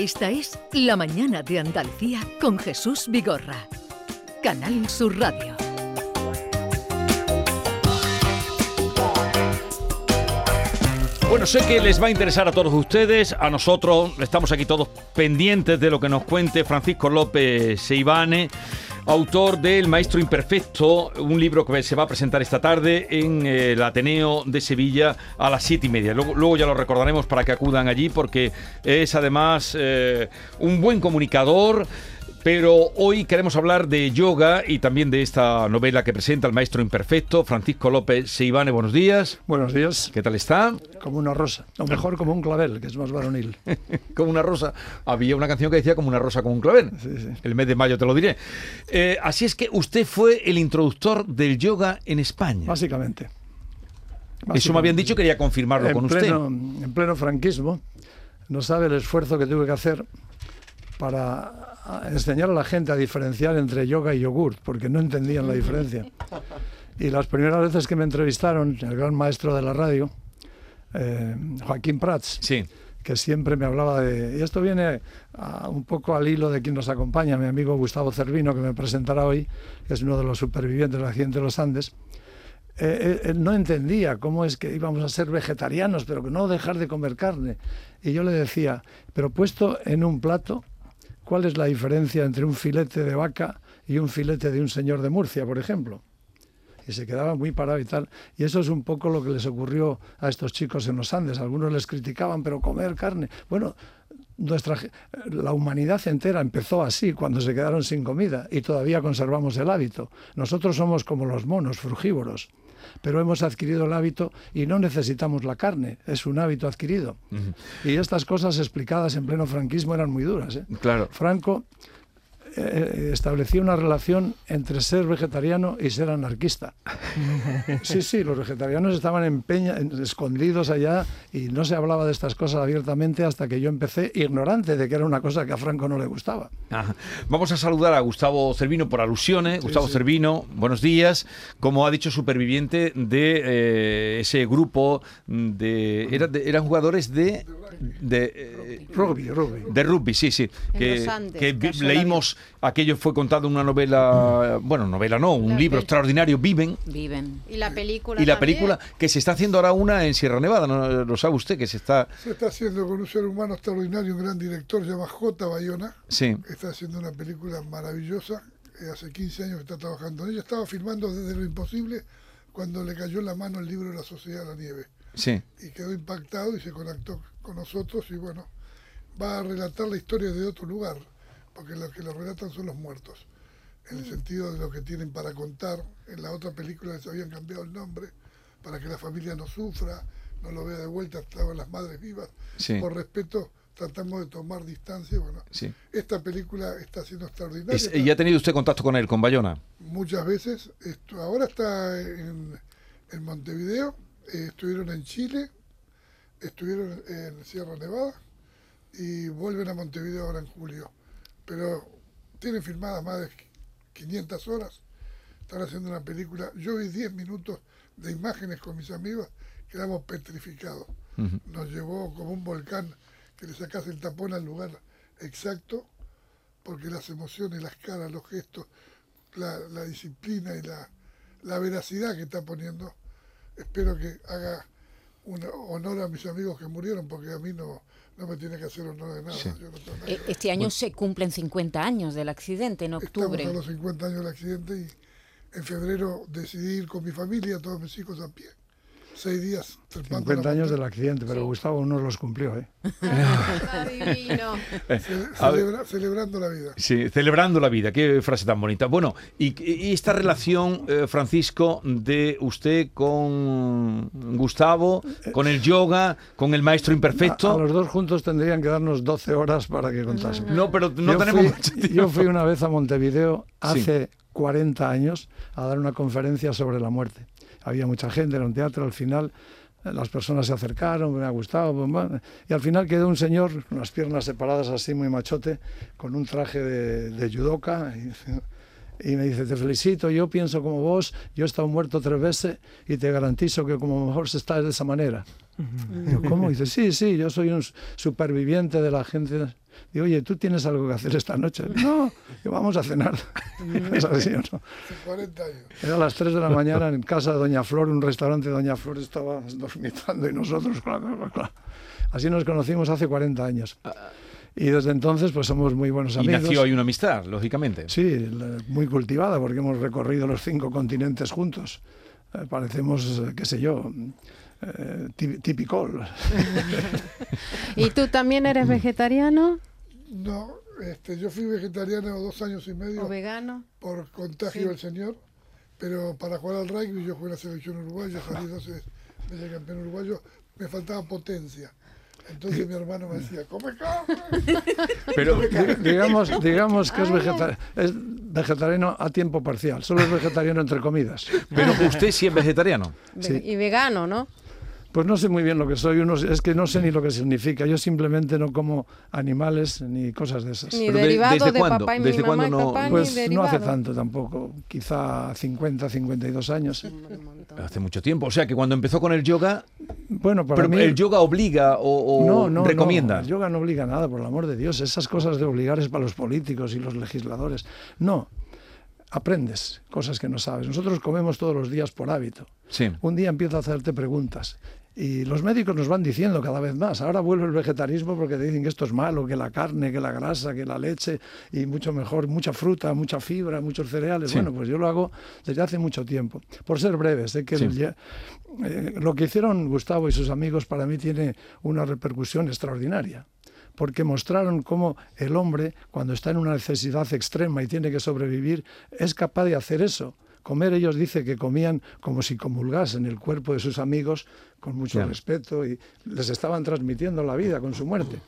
Esta es La Mañana de Andalucía con Jesús Vigorra. Canal Sur Radio. Bueno, sé que les va a interesar a todos ustedes, a nosotros estamos aquí todos pendientes de lo que nos cuente Francisco López Seibane, autor del Maestro Imperfecto, un libro que se va a presentar esta tarde en eh, el Ateneo de Sevilla a las siete y media. Luego, ya lo recordaremos para que acudan allí porque es además eh, un buen comunicador. Pero hoy queremos hablar de yoga y también de esta novela que presenta el maestro imperfecto, Francisco López Seibane. Buenos días. Buenos días. ¿Qué tal está? Como una rosa. O mejor, como un clavel, que es más varonil. como una rosa. Había una canción que decía como una rosa con un clavel. Sí, sí. El mes de mayo te lo diré. Eh, así es que usted fue el introductor del yoga en España. Básicamente. Eso me habían dicho, quería confirmarlo en con pleno, usted. En pleno franquismo, no sabe el esfuerzo que tuve que hacer para enseñar a la gente a diferenciar entre yoga y yogurt, porque no entendían la diferencia. Y las primeras veces que me entrevistaron, el gran maestro de la radio, eh, Joaquín Prats, Sí. que siempre me hablaba de... Y esto viene a- un poco al hilo de quien nos acompaña, mi amigo Gustavo Cervino, que me presentará hoy, que es uno de los supervivientes del accidente de los Andes. Eh, él, él no entendía cómo es que íbamos a ser vegetarianos, pero que no dejar de comer carne. Y yo le decía, pero puesto en un plato, ¿cuál es la diferencia entre un filete de vaca y un filete de un señor de Murcia, por ejemplo? y se quedaba muy parado y tal. Y eso es un poco lo que les ocurrió a estos chicos en los Andes. Algunos les criticaban, pero comer carne. Bueno, nuestra, la humanidad entera empezó así, cuando se quedaron sin comida, y todavía conservamos el hábito. Nosotros somos como los monos, frugívoros. Pero hemos adquirido el hábito y no necesitamos la carne, es un hábito adquirido. Y estas cosas explicadas en pleno franquismo eran muy duras. ¿eh? Claro. Franco eh, establecía una relación entre ser vegetariano y ser anarquista. Sí, sí, los vegetarianos estaban empeña- en- escondidos allá y no se hablaba de estas cosas abiertamente hasta que yo empecé ignorante de que era una cosa que a Franco no le gustaba. Ajá. Vamos a saludar a Gustavo Cervino por alusiones. Gustavo sí. Cervino, buenos días. Como ha dicho, superviviente de eh, ese grupo de, era de- eran jugadores de de, eh, Rugby, rugby. de rugby, sí, sí. Que, Andes, que vi- leímos, aquello fue contado en una novela, bueno, novela no, un La libro extraordinario, Viven. Viven. Y la película Y la también. película que se está haciendo ahora una en Sierra Nevada, ¿no? lo sabe usted, que se está... Se está haciendo con un ser humano extraordinario, un gran director, se llama J. Bayona. Sí, Está haciendo una película maravillosa. eh, hace 15 años que está trabajando en ella. Estaba filmando desde lo imposible cuando le cayó en la mano el libro La Sociedad de la Nieve. sí. Y quedó impactado y se conectó con nosotros. Y bueno, va a relatar la historia de otro lugar, porque los que lo relatan son los muertos. En el sentido de lo que tienen para contar. En la otra película les habían cambiado el nombre para que la familia no sufra, no lo vea de vuelta, estaban las madres vivas. Sí. Por respeto, tratamos de tomar distancia. Bueno, Sí. esta película está siendo extraordinaria. Es- ¿Y ha tenido usted contacto con él, con Bayona? Muchas veces. Esto, ahora está en, en Montevideo, eh, estuvieron en Chile, estuvieron en Sierra Nevada y vuelven a Montevideo ahora en julio. Pero tienen filmadas más de 500 horas. Están haciendo una película. Yo vi 10 minutos de imágenes con mis amigos, quedamos petrificados. Nos llevó como un volcán que le sacas el tapón al lugar exacto, porque las emociones, las caras, los gestos, la, la disciplina y la, la veracidad que está poniendo, espero que haga un honor a mis amigos que murieron, porque a mí no, no me tiene que hacer honor de nada. Sí. Yo no tengo nada que. Este año se cumplen 50 años del accidente, en octubre. Estamos a los 50 años del accidente y en febrero decidí ir con mi familia, todos mis hijos a pie. Seis días trepando 50 la años del accidente, pero Gustavo no los cumplió. ¿eh? Divino. Ce- A ver. celebra- celebrando la vida. Sí, celebrando la vida, qué frase tan bonita. Bueno, y, y esta relación, eh, Francisco, de usted con Gustavo, con el yoga, con el maestro A, a imperfecto. los dos juntos tendrían que darnos 12 horas para que contásemos. No, pero no yo tenemos fui, mucho tiempo. Yo fui una vez a Montevideo Sí. hace 40 años a dar una conferencia sobre la muerte. Había mucha gente, era un teatro, al final eh, las personas se acercaron, me ha gustado, bum, y al final quedó un señor, unas piernas separadas así muy machote, con un traje de, de judoka, y, y me dice, te felicito, yo pienso como vos, yo he estado muerto tres veces y te garantizo que como mejor se está de esa manera. Digo, ¿cómo? Dice, sí, sí, yo soy un superviviente de la gente. Digo, oye, ¿tú tienes algo que hacer esta noche? No, vamos a cenar. ¿Es así o no? Hace 40 años. Era a las 3 de la mañana en casa de Doña Flor, un restaurante de Doña Flor estaba dormitando y nosotros, claro, claro, claro. Así nos conocimos hace 40 años. Y desde entonces, pues somos muy buenos Y amigos. nació ahí una amistad, lógicamente. Sí, muy cultivada, porque hemos recorrido los cinco continentes juntos. Eh, parecemos, eh, qué sé yo, eh, típico. ¿Y tú también eres vegetariano No, este, yo fui vegetariano dos años y medio o vegano? por contagio Sí. del señor, pero para jugar al rugby yo jugué en la selección uruguaya, salí 12 veces campeón uruguayo, me faltaba potencia. Entonces mi hermano me decía, come carne. Pero Di- digamos, digamos que es, vegeta- es vegetariano a tiempo parcial, solo es vegetariano entre comidas. Pero usted sí es vegetariano. Ve- Sí. Y vegano, ¿no? Pues no sé muy bien lo que soy, uno, es que no sé ni lo que significa. Yo simplemente no como animales ni cosas de esas. Ni Pero de- derivado ¿desde de cuándo? papá y mi ¿Desde mamá y cuándo no- papá, Pues ni no derivado. hace tanto tampoco, quizá 50, 52 años. Hace mucho tiempo. O sea que cuando empezó con el yoga, Bueno, para pero mí... el yoga obliga o, o no, no, recomienda. No, el yoga no obliga a nada, por el amor de Dios. Esas cosas de obligar es para los políticos y los legisladores. No, aprendes cosas que no sabes. Nosotros comemos todos los días por hábito. Sí. Un día empiezo a hacerte preguntas. Y los médicos nos van diciendo cada vez más. Ahora vuelve el vegetarismo porque te dicen que esto es malo, que la carne, que la grasa, que la leche, y mucho mejor, mucha fruta, mucha fibra, muchos cereales. Sí. Bueno, pues yo lo hago desde hace mucho tiempo. Por ser breve, sé que Sí. eh, lo que hicieron Gustavo y sus amigos para mí tiene una repercusión extraordinaria. Porque mostraron cómo el hombre, cuando está en una necesidad extrema y tiene que sobrevivir, es capaz de hacer eso. Comer, ellos dicen que comían como si comulgasen el cuerpo de sus amigos con mucho Claro. respeto y les estaban transmitiendo la vida con su muerte.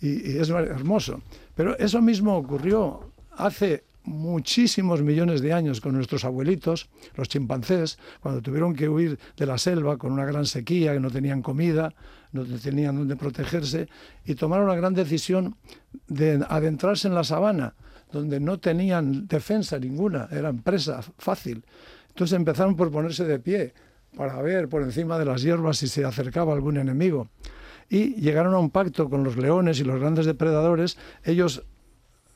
Y, y es hermoso. Pero eso mismo ocurrió hace muchísimos millones de años con nuestros abuelitos, los chimpancés, cuando tuvieron que huir de la selva con una gran sequía, que no tenían comida, no tenían donde protegerse, y tomaron la gran decisión de adentrarse en la sabana, donde no tenían defensa ninguna, eran presa fácil. Entonces empezaron por ponerse de pie para ver por encima de las hierbas si se acercaba algún enemigo. Y llegaron a un pacto con los leones y los grandes depredadores. Ellos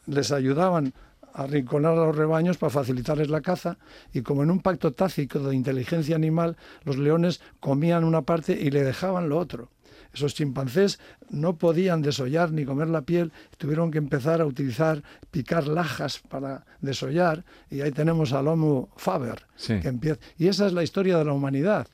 les ayudaban a arrinconar a los rebaños para facilitarles la caza y como en un pacto tácito de inteligencia animal, los leones comían una parte y le dejaban lo otro. Esos chimpancés no podían desollar ni comer la piel, tuvieron que empezar a utilizar, picar lajas para desollar y ahí tenemos al Homo faber, Sí. que empieza. Y esa es la historia de la humanidad.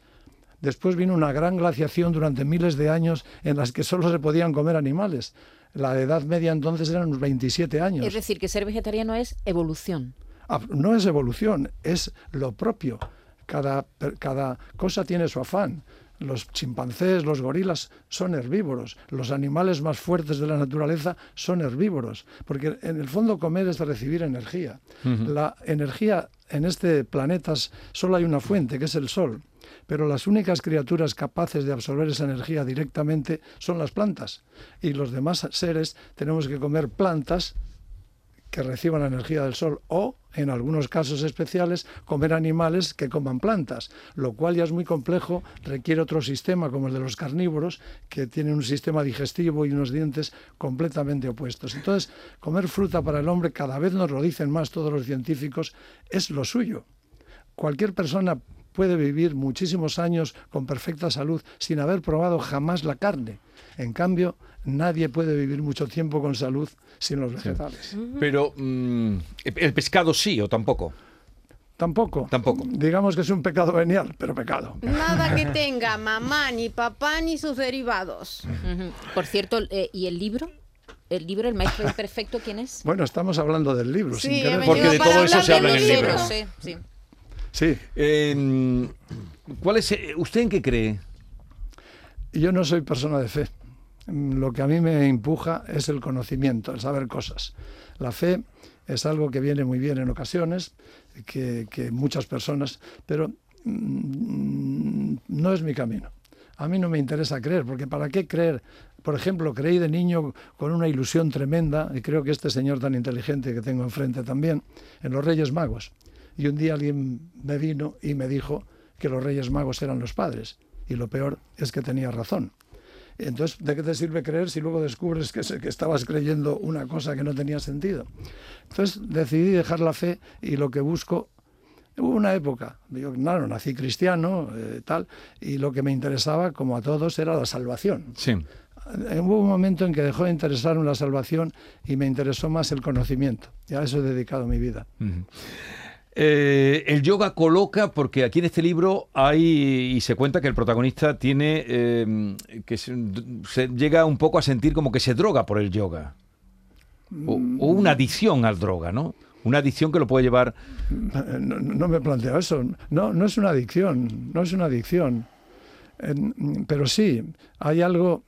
Después vino una gran glaciación durante miles de años en las que solo se podían comer animales. La edad media entonces eran unos 27 años. Es decir, que ser vegetariano es evolución. Ah, No es evolución, es lo propio. Cada cosa tiene su afán. Los chimpancés, los gorilas son herbívoros. Los animales más fuertes de la naturaleza son herbívoros. Porque en el fondo comer es recibir energía. La energía en este planeta solo hay una fuente, que es el sol. Pero las únicas criaturas capaces de absorber esa energía directamente son las plantas. Y los demás seres tenemos que comer plantas que reciban la energía del sol o, en algunos casos especiales, comer animales que coman plantas, lo cual ya es muy complejo, requiere otro sistema como el de los carnívoros, que tienen un sistema digestivo y unos dientes completamente opuestos. Entonces, comer fruta para el hombre, cada vez nos lo dicen más todos los científicos, es lo suyo. Cualquier persona puede vivir muchísimos años con perfecta salud sin haber probado jamás la carne. En cambio, nadie puede vivir mucho tiempo con salud sin los vegetales. Pero mm, el pescado sí o tampoco. Tampoco. Tampoco. Digamos que es un pecado venial, pero pecado. Nada que tenga mamá, ni papá, ni sus derivados. Por cierto, eh, ¿y el libro? ¿El libro, El Maestro Imperfecto, quién es? Bueno, estamos hablando del libro, Sí, sin querer. Porque de todo eso se habla en el libro. libro. sé, sí. Sí, Eh, ¿Cuál es? eh, ¿Usted en qué cree? yo no soy persona de fe. Lo que a mí me empuja es el conocimiento, el saber cosas. La fe es algo que viene muy bien en ocasiones, que, que muchas personas, pero mm, no es mi camino. A mí no me interesa creer, porque ¿para qué creer? Por ejemplo, creí de niño con una ilusión tremenda, y creo que este señor tan inteligente que tengo enfrente también, en los Reyes Magos. Y un día alguien me vino y me dijo que los Reyes Magos eran los padres. y lo peor es que tenía razón. Entonces, ¿de qué te sirve creer si luego descubres que, estabas creyendo una cosa que no tenía sentido? Entonces decidí dejar la fe y lo que busco Hubo una época, yo claro, nací cristiano, eh, tal, y lo que me interesaba, como a todos, era la salvación. Sí. Eh, Hubo un momento en que dejó de interesarme la salvación y me interesó más el conocimiento. Y a eso he dedicado mi vida. Ujú. Eh, el yoga coloca, porque aquí en este libro hay y se cuenta que el protagonista tiene eh, que se, llega un poco a sentir como que se droga por el yoga. O, una adicción al droga, ¿no? Una adicción que lo puede llevar. No, me planteo eso. No, no es una adicción, no es una adicción. Pero sí, hay algo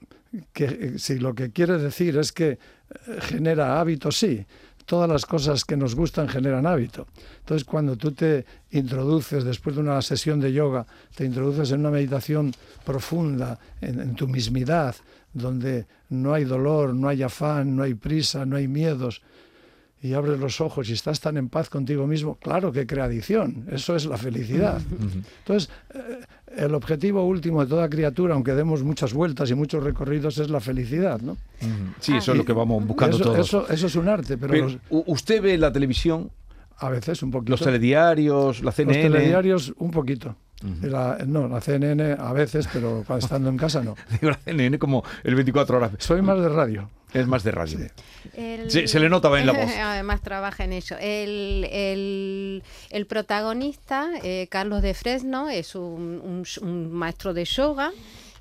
que eh, si lo que quiere decir es que genera hábito, sí. Todas las cosas que nos gustan generan hábito. Entonces, cuando tú te introduces, después de una sesión de yoga, te introduces en una meditación profunda, en, en tu mismidad, donde no hay dolor, no hay afán, no hay prisa, no hay miedos, y abres los ojos y estás tan en paz contigo mismo, claro que crea adicción, eso es la felicidad. Entonces, eh, el objetivo último de toda criatura, aunque demos muchas vueltas y muchos recorridos, es la felicidad, ¿no? Sí, eso es lo que vamos buscando eso, todos. Eso, eso es un arte, pero, los- usted ve la televisión, a veces un poquito. los telediarios, la Los CNN. telediarios, un poquito. La- no, la CNN a veces, pero cuando estando en casa no. Digo, la CNN como el 24 horas. Soy más de radio. Es más de radio. El- Sí, se le nota bien la voz. Además trabaja en ello. El, el- el protagonista, eh, Carlos de Fresno, es un, un maestro de yoga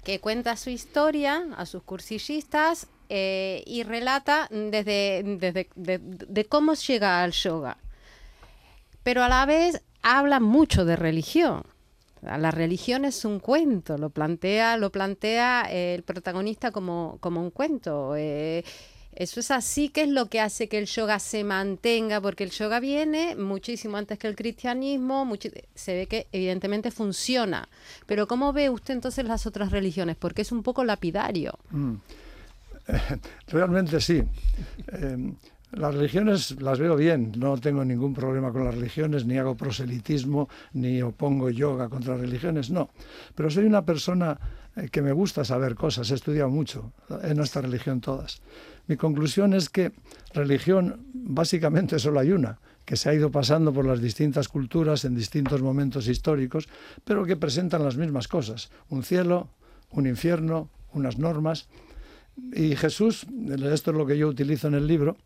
que cuenta su historia a sus cursillistas eh, y relata desde, desde de, de cómo llega al yoga. Pero a la vez habla mucho de religión. La religión es un cuento, lo plantea, lo plantea eh, el protagonista como, como un cuento. eh, eso es así que es lo que hace que el yoga se mantenga, porque el yoga viene muchísimo antes que el cristianismo, se ve que evidentemente funciona. Pero ¿cómo ve usted entonces las otras religiones? Porque es un poco lapidario. Mm. Realmente sí. Eh, las religiones las veo bien, no tengo ningún problema con las religiones, ni hago proselitismo, ni opongo yoga contra religiones, no. Pero soy una persona eh, que me gusta saber cosas, he estudiado mucho en nuestra religión todas. Mi conclusión es que religión básicamente solo hay una, que se ha ido pasando por las distintas culturas en distintos momentos históricos, pero que presentan las mismas cosas, un cielo, un infierno, unas normas. Y Jesús, esto es lo que yo utilizo en el libro,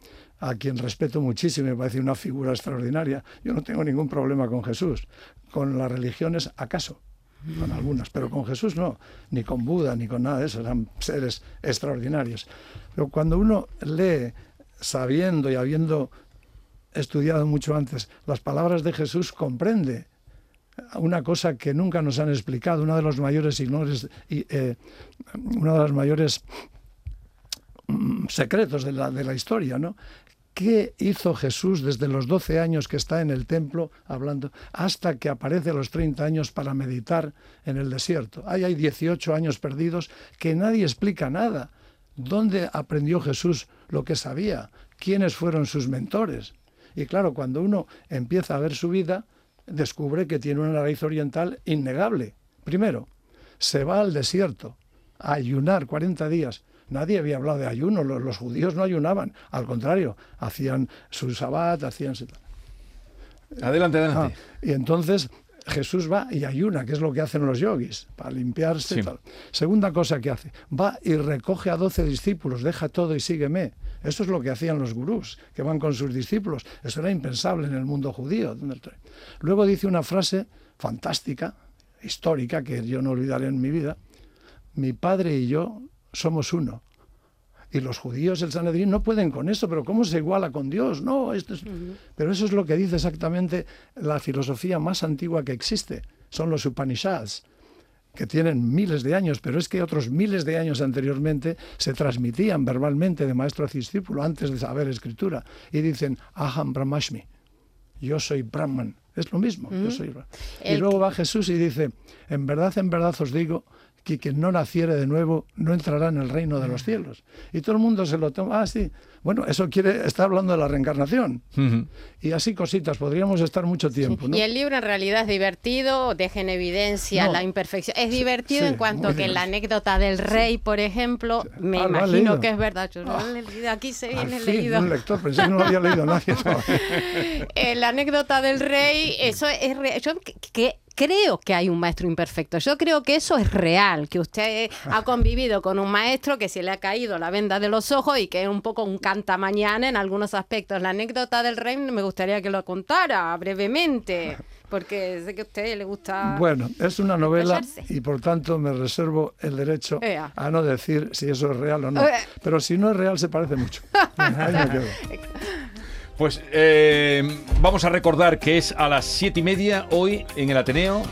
a quien respeto muchísimo, me parece una figura extraordinaria. Yo no tengo ningún problema con Jesús. Con las religiones, acaso, con algunas, pero con Jesús no, ni con Buda, ni con nada de eso, eran seres extraordinarios. Pero cuando uno lee, sabiendo y habiendo estudiado mucho antes, las palabras de Jesús, comprende una cosa que nunca nos han explicado, uno de los mayores ignores, eh, una de las mayores secretos de la, de la historia, ¿no? ¿Qué hizo Jesús desde los 12 años que está en el templo hablando hasta que aparece a los 30 años para meditar en el desierto? Ahí hay 18 años perdidos que nadie explica nada. ¿Dónde aprendió Jesús lo que sabía? ¿Quiénes fueron sus mentores? Y claro, cuando uno empieza a ver su vida, descubre que tiene una raíz oriental innegable. Primero, se va al desierto a ayunar 40 días. Nadie había hablado de ayuno, los, los judíos no ayunaban, al contrario, hacían su sabbat, hacían su... Adelante, Ah, adelante. y entonces Jesús va y ayuna, que es lo que hacen los yogis, para limpiarse. Sí. y tal. Segunda cosa que hace, va y recoge a doce discípulos, deja todo y sígueme. Eso es lo que hacían los gurús, que van con sus discípulos. Eso era impensable en el mundo judío. Luego dice una frase fantástica, histórica, que yo no olvidaré en mi vida. Mi padre y yo somos uno. Y los judíos, el Sanedrín, no pueden con eso, pero ¿cómo se iguala con Dios? No, esto es... Pero eso es lo que dice exactamente la filosofía más antigua que existe. Son los Upanishads, que tienen miles de años, pero es que otros miles de años anteriormente se transmitían verbalmente de maestro a discípulo antes de saber escritura. Y dicen, Aham Brahmashmi, yo soy Brahman. Es lo mismo, yo soy Brahman. Y luego va Jesús y dice, en verdad, en verdad os digo que quien no naciere de nuevo no entrará en el reino de los cielos. Y todo el mundo se lo toma, ah, sí, bueno, eso quiere, está hablando de la reencarnación. Y así cositas, podríamos estar mucho tiempo. ¿no? Y el libro en realidad es divertido, deja en evidencia No. la imperfección. Es divertido Sí, en cuanto que la anécdota del rey, por ejemplo, me Ah, ¿lo has imagino que es verdad. Yo no Ah. lo he leído, aquí se Al viene fin, leído. un lector, pensé que no lo había leído nadie. Eh, la anécdota del rey, eso es re- yo que creo que hay un maestro imperfecto. Yo creo que eso es real, que usted ha convivido con un maestro que se le ha caído la venda de los ojos y que es un poco un cantamañana en algunos aspectos. La anécdota del rey me gustaría que lo contara brevemente, porque sé que a usted le gusta. Bueno, es una novela Callarse. y por tanto me reservo el derecho Ea. a no decir si eso es real o no. Pero si no es real se parece mucho. Ahí me quedo. Pues eh, vamos a recordar que es a las siete y media hoy en el Ateneo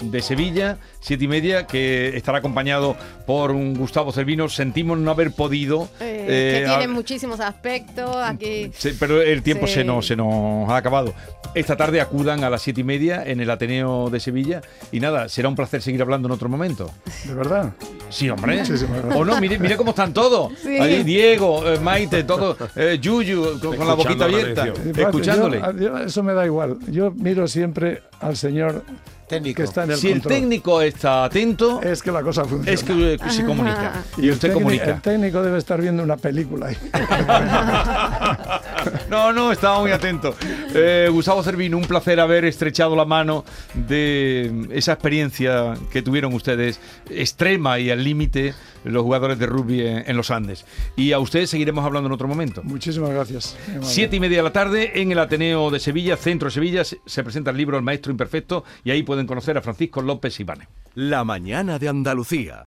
de Sevilla, siete y media, que estará acompañado por un Gustavo Cervino. Sentimos no haber podido. eh, eh, que tiene a- muchísimos aspectos. Aquí. Sí, pero el tiempo Sí. se, nos, se nos ha acabado. Esta tarde acudan a las siete y media en el Ateneo de Sevilla. Y nada, será un placer seguir hablando en otro momento. De verdad. Sí, hombre. Muchísimas gracias. O no, mire, mire cómo están todos. Sí. Ahí Diego, eh, Maite, todo, eh, Yuyu, con, con la boquita la abierta, escuchándole. yo- yo- eso me da igual. Yo miro siempre al señor Técnico. que está en el Si el técnico está atento, Es que la cosa funciona. es que eh, se comunica. Y el usted técnico- comunica. El técnico debe estar viendo una película ahí. No, no, estaba muy atento. Eh, Gustavo Cervino, un placer haber estrechado la mano de esa experiencia que tuvieron ustedes, extrema y al límite, los jugadores de rugby en, en los Andes. Y a ustedes seguiremos hablando en otro momento. Muchísimas gracias. Siete y media de la tarde en el Ateneo de Sevilla, centro de Sevilla, se se presenta el libro El Maestro Imperfecto y ahí pueden conocer a Francisco López Ibáñez. La mañana de Andalucía.